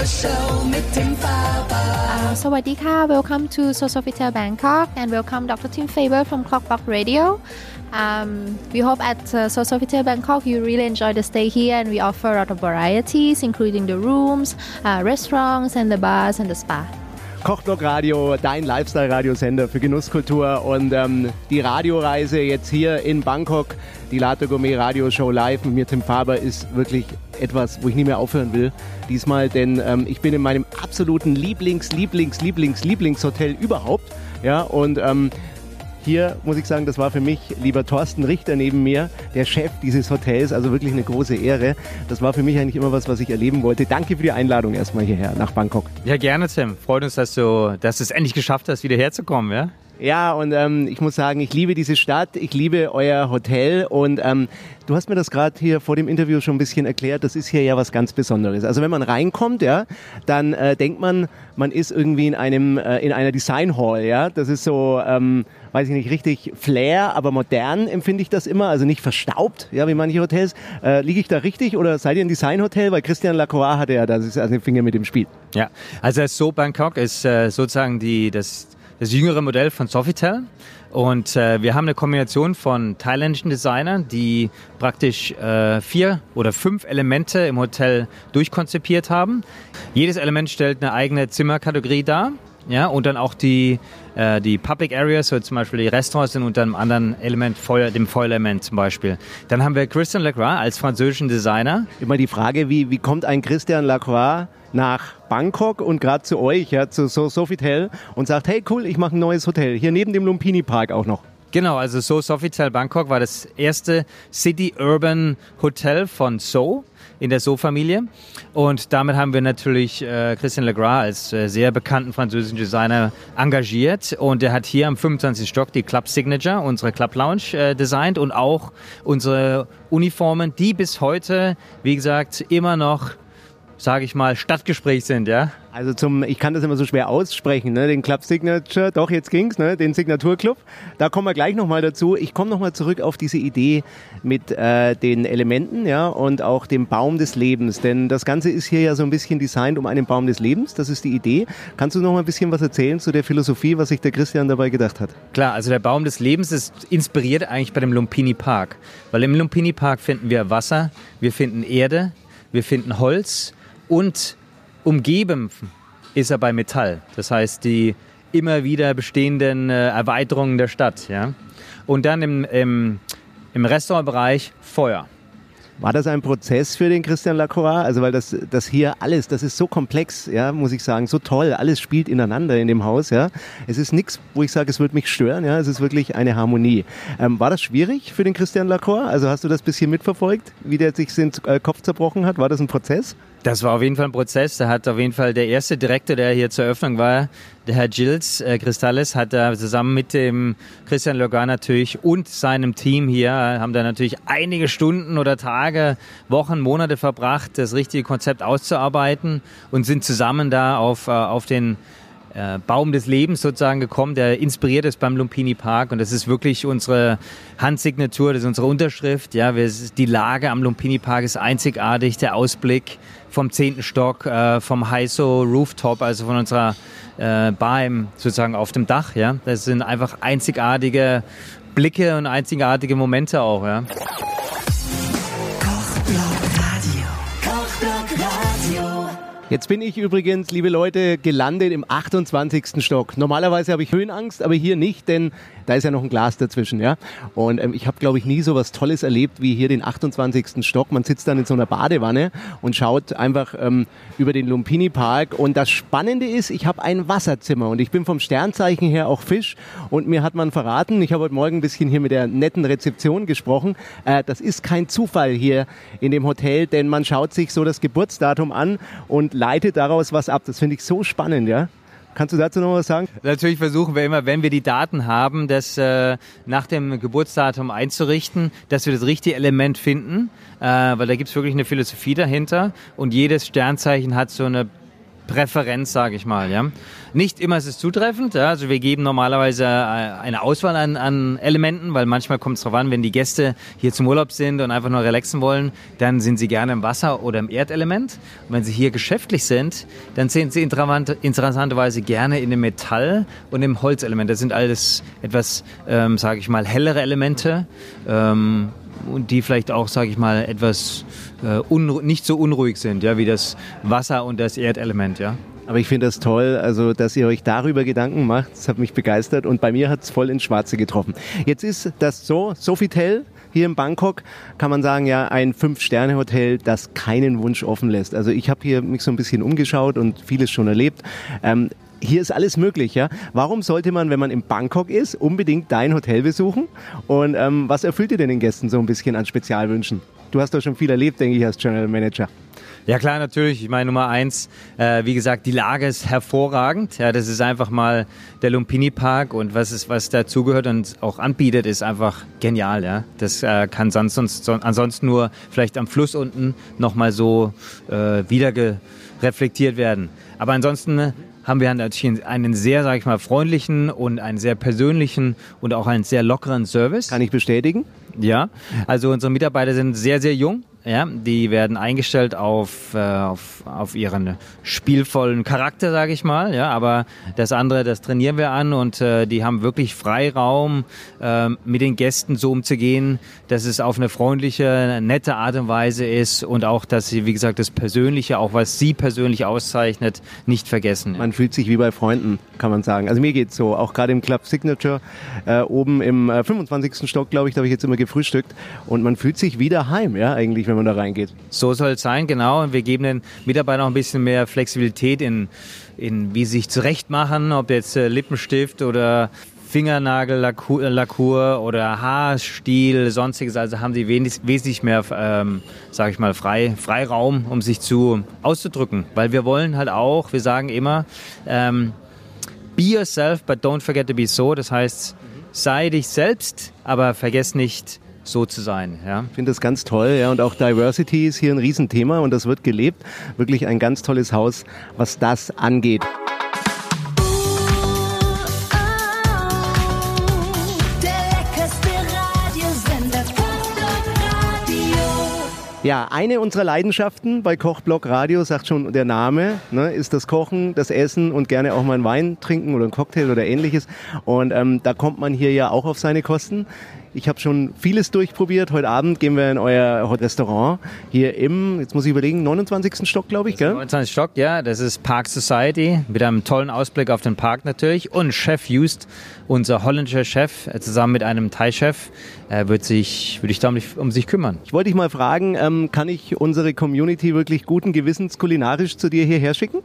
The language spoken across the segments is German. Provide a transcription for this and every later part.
Radio Show mit Tim Faber สวัสดีค่ะ Welcome to Sosofitel Bangkok and welcome Dr. Tim Faber from Clockbox Radio um, we hope at uh, Sosofitel Bangkok you really enjoy the stay here and we offer a lot of varieties including the rooms, uh, restaurants and the bars and the spa. Kochblock Radio, dein Lifestyle-Radiosender für Genusskultur und ähm, die Radioreise jetzt hier in Bangkok, die Latte Gourmet Radio Show live mit mir Tim Faber ist wirklich etwas, wo ich nie mehr aufhören will. Diesmal, denn ähm, ich bin in meinem absoluten Lieblings, Lieblings, Lieblings, Lieblingshotel überhaupt. Ja, und ähm, hier muss ich sagen, das war für mich, lieber Thorsten Richter neben mir, der Chef dieses Hotels, also wirklich eine große Ehre. Das war für mich eigentlich immer was, was ich erleben wollte. Danke für die Einladung erstmal hierher nach Bangkok. Ja, gerne, Tim. Freut uns, dass du, dass du es endlich geschafft hast, wieder herzukommen, ja? Ja, und ähm, ich muss sagen, ich liebe diese Stadt, ich liebe euer Hotel und ähm, du hast mir das gerade hier vor dem Interview schon ein bisschen erklärt, das ist hier ja was ganz Besonderes. Also wenn man reinkommt, ja, dann äh, denkt man, man ist irgendwie in einem äh, in einer Design Hall, ja. Das ist so, ähm, weiß ich nicht, richtig Flair, aber modern empfinde ich das immer, also nicht verstaubt, ja, wie manche Hotels. Äh, Liege ich da richtig oder seid ihr ein Design Hotel? Weil Christian Lacroix hatte ja ist also den Finger mit dem Spiel. Ja, also So Bangkok ist äh, sozusagen die, das, das jüngere Modell von Sofitel. Und äh, wir haben eine Kombination von thailändischen Designern, die praktisch äh, vier oder fünf Elemente im Hotel durchkonzipiert haben. Jedes Element stellt eine eigene Zimmerkategorie dar. Ja, und dann auch die, äh, die Public Areas, so zum Beispiel die Restaurants sind unter einem anderen Element, Feuer, dem Feuerelement zum Beispiel. Dann haben wir Christian Lacroix als französischen Designer. Immer die Frage, wie, wie kommt ein Christian Lacroix nach Bangkok und gerade zu euch, ja, zu so Sofitel und sagt, hey cool, ich mache ein neues Hotel, hier neben dem Lumpini Park auch noch. Genau, also So Sofitel Bangkok war das erste City Urban Hotel von So in der So-Familie. Und damit haben wir natürlich äh, Christian Legras als äh, sehr bekannten französischen Designer engagiert. Und er hat hier am 25. Stock die Club Signature, unsere Club Lounge, äh, designt und auch unsere Uniformen, die bis heute, wie gesagt, immer noch sage ich mal, Stadtgespräch sind, ja? Also zum, ich kann das immer so schwer aussprechen, ne? den Club Signature, doch jetzt ging's, ne? den Signaturclub. Da kommen wir gleich nochmal dazu. Ich komme nochmal zurück auf diese Idee mit äh, den Elementen ja? und auch dem Baum des Lebens, denn das Ganze ist hier ja so ein bisschen designt um einen Baum des Lebens, das ist die Idee. Kannst du noch mal ein bisschen was erzählen zu der Philosophie, was sich der Christian dabei gedacht hat? Klar, also der Baum des Lebens ist inspiriert eigentlich bei dem Lumpini Park, weil im Lumpini Park finden wir Wasser, wir finden Erde, wir finden Holz, und umgeben ist er bei Metall. Das heißt, die immer wieder bestehenden äh, Erweiterungen der Stadt. Ja? Und dann im, im, im Restaurantbereich Feuer. War das ein Prozess für den Christian Lacroix? Also weil das, das hier alles, das ist so komplex, ja, muss ich sagen, so toll, alles spielt ineinander in dem Haus, ja. Es ist nichts, wo ich sage, es wird mich stören, ja, es ist wirklich eine Harmonie. Ähm, war das schwierig für den Christian Lacroix? Also hast du das bisschen mitverfolgt, wie der sich den äh, Kopf zerbrochen hat? War das ein Prozess? Das war auf jeden Fall ein Prozess. Da hat auf jeden Fall der erste Direktor, der hier zur Eröffnung war, der Herr Gilles äh, Kristallis, hat da zusammen mit dem Christian Logan natürlich und seinem Team hier, haben da natürlich einige Stunden oder Tage, Wochen, Monate verbracht, das richtige Konzept auszuarbeiten und sind zusammen da auf, äh, auf den äh, Baum des Lebens sozusagen gekommen, der inspiriert ist beim Lumpini Park und das ist wirklich unsere Handsignatur, das ist unsere Unterschrift. Ja, die Lage am Lumpini Park ist einzigartig, der Ausblick vom zehnten Stock, äh, vom Heiso Rooftop, also von unserer äh, Bar im, sozusagen auf dem Dach. Ja, das sind einfach einzigartige Blicke und einzigartige Momente auch. Ja. Jetzt bin ich übrigens, liebe Leute, gelandet im 28. Stock. Normalerweise habe ich Höhenangst, aber hier nicht, denn da ist ja noch ein Glas dazwischen, ja. Und ähm, ich habe, glaube ich, nie so was Tolles erlebt wie hier den 28. Stock. Man sitzt dann in so einer Badewanne und schaut einfach ähm, über den Lumpini Park. Und das Spannende ist, ich habe ein Wasserzimmer und ich bin vom Sternzeichen her auch Fisch. Und mir hat man verraten, ich habe heute Morgen ein bisschen hier mit der netten Rezeption gesprochen. Äh, das ist kein Zufall hier in dem Hotel, denn man schaut sich so das Geburtsdatum an und leitet daraus was ab. Das finde ich so spannend, ja. Kannst du dazu noch was sagen? Natürlich versuchen wir immer, wenn wir die Daten haben, das äh, nach dem Geburtsdatum einzurichten, dass wir das richtige Element finden, äh, weil da gibt es wirklich eine Philosophie dahinter und jedes Sternzeichen hat so eine Präferenz, sage ich mal. Ja. Nicht immer ist es zutreffend. Ja. Also wir geben normalerweise äh, eine Auswahl an, an Elementen, weil manchmal kommt es darauf an, wenn die Gäste hier zum Urlaub sind und einfach nur relaxen wollen, dann sind sie gerne im Wasser oder im Erdelement. Und wenn sie hier geschäftlich sind, dann sind sie interessanterweise gerne in dem Metall und im Holzelement. Das sind alles etwas, ähm, sage ich mal, hellere Elemente. Ähm, und die vielleicht auch, sage ich mal, etwas äh, nicht so unruhig sind, ja, wie das Wasser und das Erdelement, ja. Aber ich finde das toll, also dass ihr euch darüber Gedanken macht. Das hat mich begeistert und bei mir hat es voll ins Schwarze getroffen. Jetzt ist das so, Sofitel hier in Bangkok kann man sagen, ja, ein Fünf-Sterne-Hotel, das keinen Wunsch offen lässt. Also ich habe hier mich so ein bisschen umgeschaut und vieles schon erlebt. Ähm, hier ist alles möglich, ja. Warum sollte man, wenn man in Bangkok ist, unbedingt dein Hotel besuchen? Und ähm, was erfüllt ihr denn den Gästen so ein bisschen an Spezialwünschen? Du hast doch schon viel erlebt, denke ich, als General Manager. Ja klar, natürlich. Ich meine Nummer eins, äh, wie gesagt, die Lage ist hervorragend. Ja, das ist einfach mal der Lumpini Park und was ist, was dazugehört und auch anbietet, ist einfach genial. Ja, das äh, kann sonst, sonst, ansonsten nur vielleicht am Fluss unten noch mal so äh, wieder reflektiert werden. Aber ansonsten haben wir natürlich einen sehr, sage ich mal, freundlichen und einen sehr persönlichen und auch einen sehr lockeren Service. Kann ich bestätigen? Ja, also unsere Mitarbeiter sind sehr, sehr jung. Ja, die werden eingestellt auf, äh, auf, auf ihren spielvollen Charakter, sage ich mal. Ja, aber das andere, das trainieren wir an und äh, die haben wirklich Freiraum, äh, mit den Gästen so umzugehen, dass es auf eine freundliche, nette Art und Weise ist und auch, dass sie, wie gesagt, das Persönliche, auch was sie persönlich auszeichnet, nicht vergessen. Man fühlt sich wie bei Freunden, kann man sagen. Also mir geht's so, auch gerade im Club Signature äh, oben im äh, 25. Stock, glaube ich, da habe ich jetzt immer gefrühstückt und man fühlt sich wieder heim, ja, eigentlich wenn man da reingeht. So soll es sein, genau. Und wir geben den Mitarbeitern auch ein bisschen mehr Flexibilität in, in wie sie sich zurechtmachen, ob jetzt äh, Lippenstift oder Fingernagellakur oder Haarstil, sonstiges. Also haben sie wesentlich mehr, ähm, sage ich mal, frei, Freiraum, um sich zu auszudrücken. Weil wir wollen halt auch, wir sagen immer, ähm, be yourself, but don't forget to be so. Das heißt, sei dich selbst, aber vergess nicht, so zu sein. Ja. Ich finde das ganz toll. Ja. Und auch Diversity ist hier ein Riesenthema und das wird gelebt. Wirklich ein ganz tolles Haus, was das angeht. Ja, eine unserer Leidenschaften bei Kochblock Radio, sagt schon der Name, ne, ist das Kochen, das Essen und gerne auch mal einen Wein trinken oder einen Cocktail oder ähnliches. Und ähm, da kommt man hier ja auch auf seine Kosten. Ich habe schon vieles durchprobiert. Heute Abend gehen wir in euer Restaurant hier im, jetzt muss ich überlegen, 29. Stock, glaube ich, gell? 29. Stock, ja. Das ist Park Society mit einem tollen Ausblick auf den Park natürlich. Und Chef Just, unser holländischer Chef, äh, zusammen mit einem Thai-Chef, äh, wird sich, würde ich da um, sich kümmern. Ich wollte dich mal fragen, ähm, kann ich unsere Community wirklich guten Gewissens kulinarisch zu dir hierher schicken?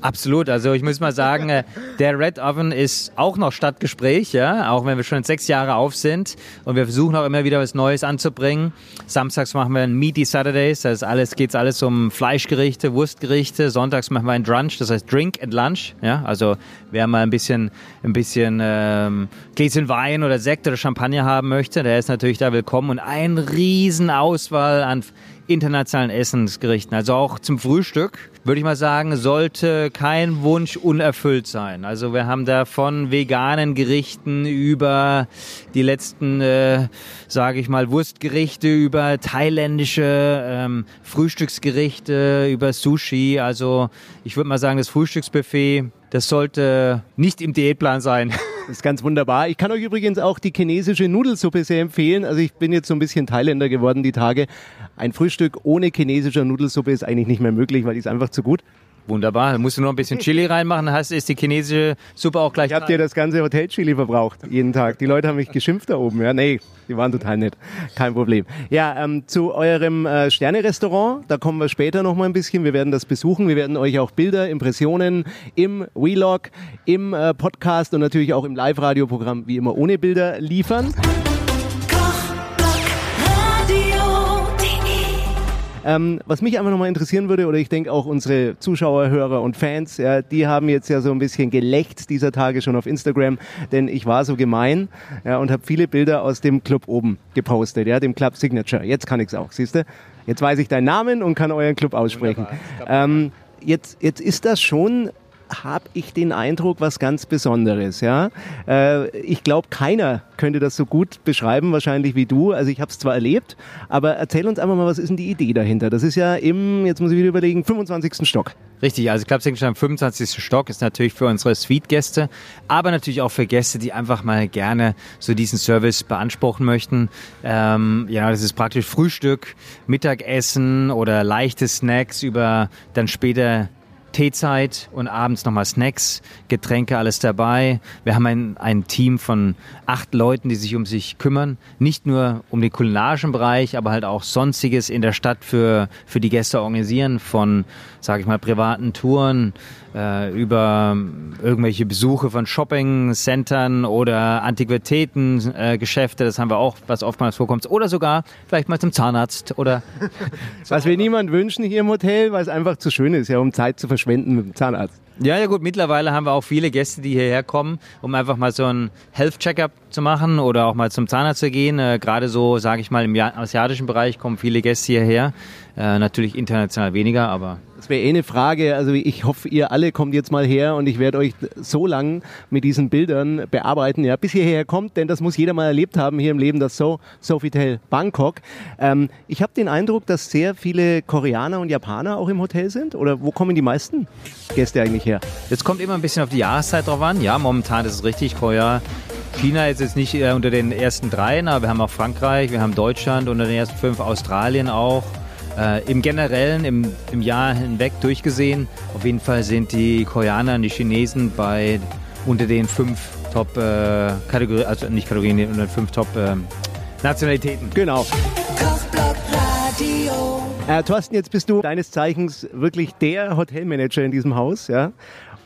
Absolut. Also ich muss mal sagen, äh, der Red Oven ist auch noch Stadtgespräch, ja, auch wenn wir schon sechs Jahre auf sind und wir versuchen auch immer wieder was Neues anzubringen. Samstags machen wir ein Meaty Saturdays, das ist alles, geht's alles um Fleischgerichte, Wurstgerichte. Sonntags machen wir ein Drunch, das heißt Drink and Lunch, ja, also wer mal ein bisschen, ein bisschen ähm, Gläschen Wein oder Sekt oder Champagner haben möchte, der ist natürlich da willkommen und ein riesen Auswahl an internationalen Essensgerichten. Also auch zum Frühstück, würde ich mal sagen, sollte kein Wunsch unerfüllt sein. Also wir haben da von veganen Gerichten über die letzten, äh, sage ich mal, Wurstgerichte, über thailändische ähm, Frühstücksgerichte, über Sushi. Also ich würde mal sagen, das Frühstücksbuffet, das sollte nicht im Diätplan sein. Das ist ganz wunderbar. Ich kann euch übrigens auch die chinesische Nudelsuppe sehr empfehlen. Also ich bin jetzt so ein bisschen Thailänder geworden die Tage. Ein Frühstück ohne chinesischer Nudelsuppe ist eigentlich nicht mehr möglich, weil die ist einfach zu gut. Wunderbar. Dann musst du noch ein bisschen Chili reinmachen, hast, ist die chinesische Suppe auch gleich. Ich habe dir das ganze Hotel Chili verbraucht, jeden Tag. Die Leute haben mich geschimpft da oben. Ja, nee, die waren total nett. Kein Problem. Ja, ähm, zu eurem äh, Sterne-Restaurant, da kommen wir später noch mal ein bisschen. Wir werden das besuchen. Wir werden euch auch Bilder, Impressionen im Vlog, im äh, Podcast und natürlich auch im Live-Radio-Programm wie immer ohne Bilder liefern. Ähm, was mich einfach nochmal interessieren würde, oder ich denke auch unsere Zuschauer, Hörer und Fans, ja, die haben jetzt ja so ein bisschen geleckt dieser Tage schon auf Instagram, denn ich war so gemein ja, und habe viele Bilder aus dem Club oben gepostet, ja, dem Club Signature. Jetzt kann ich's auch, siehst du? Jetzt weiß ich deinen Namen und kann euren Club aussprechen. Ähm, jetzt, jetzt ist das schon habe ich den Eindruck, was ganz Besonderes. Ja, äh, ich glaube, keiner könnte das so gut beschreiben, wahrscheinlich wie du. Also ich habe es zwar erlebt, aber erzähl uns einfach mal, was ist denn die Idee dahinter? Das ist ja im, jetzt muss ich wieder überlegen, 25. Stock. Richtig, also Club Sanctuary am 25. Stock ist natürlich für unsere Suite-Gäste, aber natürlich auch für Gäste, die einfach mal gerne so diesen Service beanspruchen möchten. Ähm, ja, das ist praktisch Frühstück, Mittagessen oder leichte Snacks über dann später Teezeit und abends nochmal Snacks, Getränke, alles dabei. Wir haben ein, ein Team von acht Leuten, die sich um sich kümmern. Nicht nur um den kulinarischen Bereich, aber halt auch Sonstiges in der Stadt für, für die Gäste organisieren, von, sage ich mal, privaten Touren, äh, über irgendwelche Besuche von Shopping-Centern oder Antiquitäten-Geschäfte, äh, das haben wir auch, was oftmals vorkommt, oder sogar vielleicht mal zum Zahnarzt oder. was wir niemand wünschen hier im Hotel, weil es einfach zu schön ist, ja, um Zeit zu verschwenden mit dem Zahnarzt. Ja, ja gut, mittlerweile haben wir auch viele Gäste, die hierher kommen, um einfach mal so ein Health-Checkup zu machen oder auch mal zum Zahnarzt zu gehen. Äh, Gerade so, sage ich mal, im asiatischen Bereich kommen viele Gäste hierher. Äh, natürlich international weniger, aber. Das wäre eh eine Frage. Also ich hoffe, ihr alle kommt jetzt mal her und ich werde euch so lang mit diesen Bildern bearbeiten, ja, bis ihr hierher kommt, denn das muss jeder mal erlebt haben hier im Leben, das So Sofitel Bangkok. Ähm, ich habe den Eindruck, dass sehr viele Koreaner und Japaner auch im Hotel sind. Oder wo kommen die meisten Gäste eigentlich her? Jetzt kommt immer ein bisschen auf die Jahreszeit drauf an. Ja, momentan ist es richtig. Korea China ist jetzt nicht äh, unter den ersten dreien, aber wir haben auch Frankreich, wir haben Deutschland unter den ersten fünf, Australien auch. Äh, Im Generellen, im, im Jahr hinweg durchgesehen, auf jeden Fall sind die Koreaner und die Chinesen bei unter den fünf Top äh, also nicht Kategorien, unter den fünf Top äh, Nationalitäten. Genau. Äh, Thorsten, jetzt bist du deines Zeichens wirklich der Hotelmanager in diesem Haus, ja?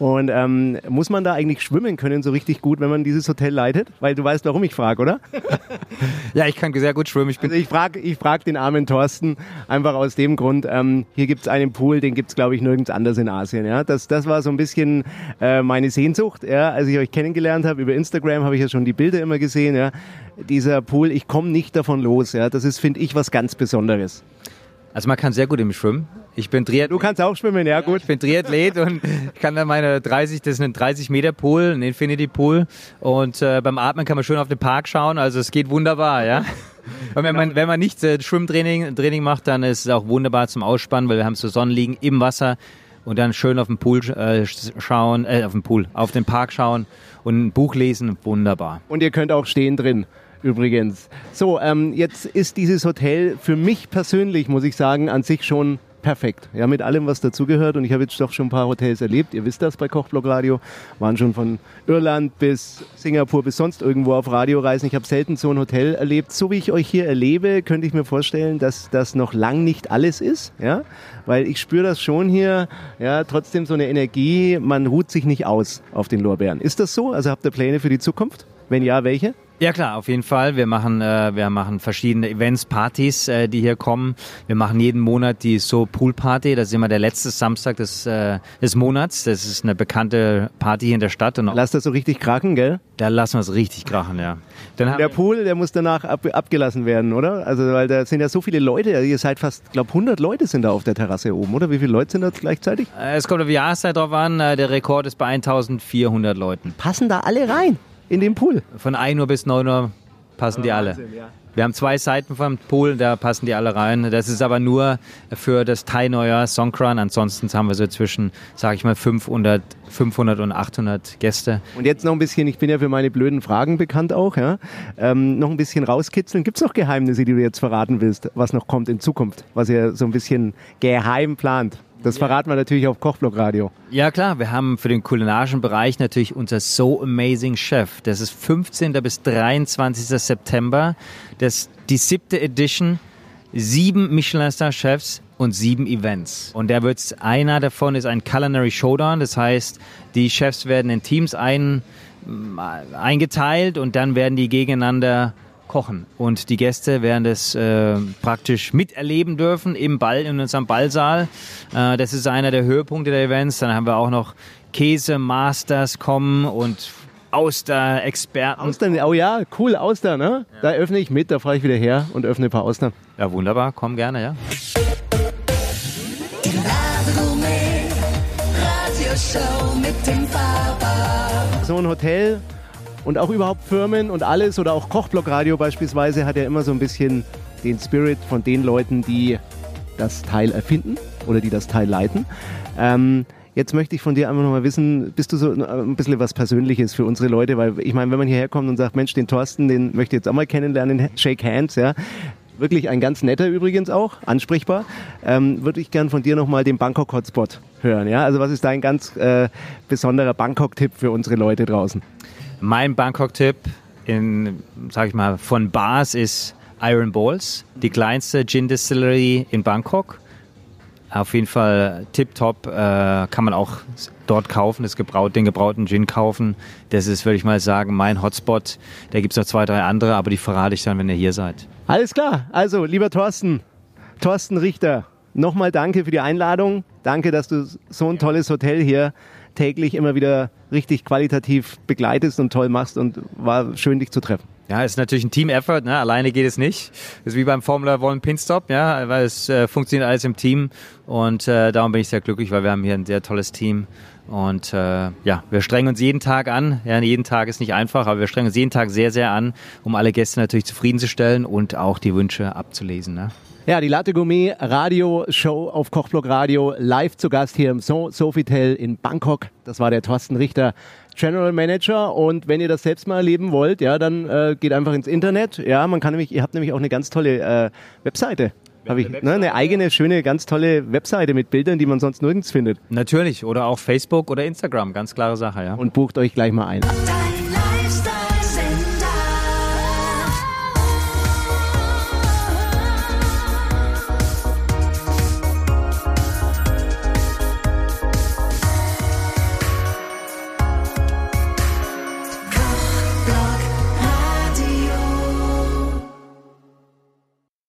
Und ähm, muss man da eigentlich schwimmen können, so richtig gut, wenn man dieses Hotel leitet? Weil du weißt, warum ich frage, oder? ja, ich kann sehr gut schwimmen. Ich, also ich frage ich frag den armen Thorsten einfach aus dem Grund, ähm, hier gibt es einen Pool, den gibt es, glaube ich, nirgends anders in Asien. Ja? Das, das war so ein bisschen äh, meine Sehnsucht. Ja? Als ich euch kennengelernt habe über Instagram, habe ich ja schon die Bilder immer gesehen. Ja? Dieser Pool, ich komme nicht davon los. Ja? Das ist, finde ich, was ganz Besonderes. Also man kann sehr gut im Schwimmen. Ich bin Triathlet. Du kannst auch schwimmen, ja gut. Ich bin Triathlet und ich kann dann meine 30, das ist ein 30 Meter Pool, ein Infinity Pool und äh, beim Atmen kann man schön auf den Park schauen, also es geht wunderbar, ja. Und wenn man, wenn man nicht äh, Schwimmtraining Training macht, dann ist es auch wunderbar zum Ausspannen, weil wir haben so Sonnenliegen im Wasser und dann schön auf den Pool äh, schauen, äh, auf den Pool, auf den Park schauen und ein Buch lesen, wunderbar. Und ihr könnt auch stehen drin übrigens. So, ähm, jetzt ist dieses Hotel für mich persönlich, muss ich sagen, an sich schon perfekt. Ja, mit allem, was dazugehört. Und ich habe jetzt doch schon ein paar Hotels erlebt. Ihr wisst das bei Kochblock Radio. Waren schon von Irland bis Singapur bis sonst irgendwo auf Radioreisen. Ich habe selten so ein Hotel erlebt. So wie ich euch hier erlebe, könnte ich mir vorstellen, dass das noch lang nicht alles ist. Ja, weil ich spüre das schon hier. Ja, trotzdem so eine Energie. Man ruht sich nicht aus auf den Lorbeeren. Ist das so? Also habt ihr Pläne für die Zukunft? Wenn ja, welche? Ja klar, auf jeden Fall. Wir machen, äh, wir machen verschiedene Events, Partys, äh, die hier kommen. Wir machen jeden Monat die So Pool Party. Das ist immer der letzte Samstag des, äh, des Monats. Das ist eine bekannte Party hier in der Stadt. Und Lass das so richtig krachen, gell? Da lassen wir es richtig krachen, ja. Der Pool, der muss danach ab, abgelassen werden, oder? Also weil da sind ja so viele Leute. Ihr seid fast, glaube 100 Leute sind da auf der Terrasse oben, oder? Wie viele Leute sind da gleichzeitig? Äh, es kommt auf die Jahreszeit drauf an. Äh, der Rekord ist bei 1400 Leuten. Passen da alle rein? In den Pool. Von 1 Uhr bis 9 Uhr passen oh, die alle. Wahnsinn, ja. Wir haben zwei Seiten vom Pool, da passen die alle rein. Das ist aber nur für das Thai Neujahr Songkran. Ansonsten haben wir so zwischen, sage ich mal, 500, 500 und 800 Gäste. Und jetzt noch ein bisschen, ich bin ja für meine blöden Fragen bekannt auch, ja? Ähm, noch ein bisschen rauskitzeln. Gibt es noch Geheimnisse, die du jetzt verraten willst, was noch kommt in Zukunft, was ihr so ein bisschen geheim plant? Das verraten wir natürlich auf Kochblock Radio. Ja klar, wir haben für den kulinarischen Bereich natürlich unser So Amazing Chef. Das ist 15. bis 23. September. Das die siebte Edition. Sieben Michelin-Star-Chefs und sieben Events. Und der wird einer davon ist ein Culinary Showdown. Das heißt, die Chefs werden in Teams ein, eingeteilt und dann werden die gegeneinander kochen. Und die Gäste werden das äh, praktisch miterleben dürfen im Ball, in unserem Ballsaal. Äh, das ist einer der Höhepunkte der Events. Dann haben wir auch noch Käse-Masters kommen und Auster-Experten. Austern, oh ja, cool, Austern, ne? Ja. Da öffne ich mit, da fahre ich wieder her und öffne ein paar Austern. Ja, wunderbar, komm gerne, ja. Show mit dem Faber. So ein Hotel und auch überhaupt Firmen und alles oder auch Kochblockradio beispielsweise hat ja immer so ein bisschen den Spirit von den Leuten, die das Teil erfinden oder die das Teil leiten. Ähm, Jetzt möchte ich von dir einfach nochmal wissen, bist du so ein bisschen was Persönliches für unsere Leute? Weil ich meine, wenn man hierher kommt und sagt, Mensch, den Thorsten, den möchte ich jetzt auch mal kennenlernen, shake hands, ja. Wirklich ein ganz netter übrigens auch, ansprechbar. Ähm, würde ich gern von dir nochmal den Bangkok-Hotspot hören, ja. Also was ist dein ganz äh, besonderer Bangkok-Tipp für unsere Leute draußen? Mein Bangkok-Tipp in, sag ich mal, von Bars ist Iron Balls, die kleinste Gin Distillery in Bangkok. Auf jeden Fall tipptopp, äh, kann man auch dort kaufen, das gebraut, den gebrauten Gin kaufen. Das ist, würde ich mal sagen, mein Hotspot. Da gibt es noch zwei, drei andere, aber die verrate ich dann, wenn ihr hier seid. Alles klar, also lieber Thorsten, Thorsten Richter, nochmal danke für die Einladung. Danke, dass du so ein tolles Hotel hier täglich immer wieder richtig qualitativ begleitest und toll machst und war schön, dich zu treffen. Ja, ist natürlich ein Team-Effort, ne? alleine geht es nicht. Das ist wie beim Formula One Pinstop, ja, weil es äh, funktioniert alles im Team und äh, darum bin ich sehr glücklich, weil wir haben hier ein sehr tolles Team und äh, ja, wir strengen uns jeden Tag an. Ja, jeden Tag ist nicht einfach, aber wir strengen uns jeden Tag sehr, sehr an, um alle Gäste natürlich zufriedenzustellen und auch die Wünsche abzulesen. Ne? Ja, die Latte Gourmet Radio Show auf Kochblock Radio live zu Gast hier im so Sofitel in Bangkok. Das war der Thorsten Richter, General Manager. Und wenn ihr das selbst mal erleben wollt, ja, dann äh, geht einfach ins Internet. Ja, man kann nämlich, ihr habt nämlich auch eine ganz tolle äh, Webseite. Habe ich ne, eine eigene, schöne, ganz tolle Webseite mit Bildern, die man sonst nirgends findet. Natürlich. Oder auch Facebook oder Instagram. Ganz klare Sache, ja. Und bucht euch gleich mal ein. Dein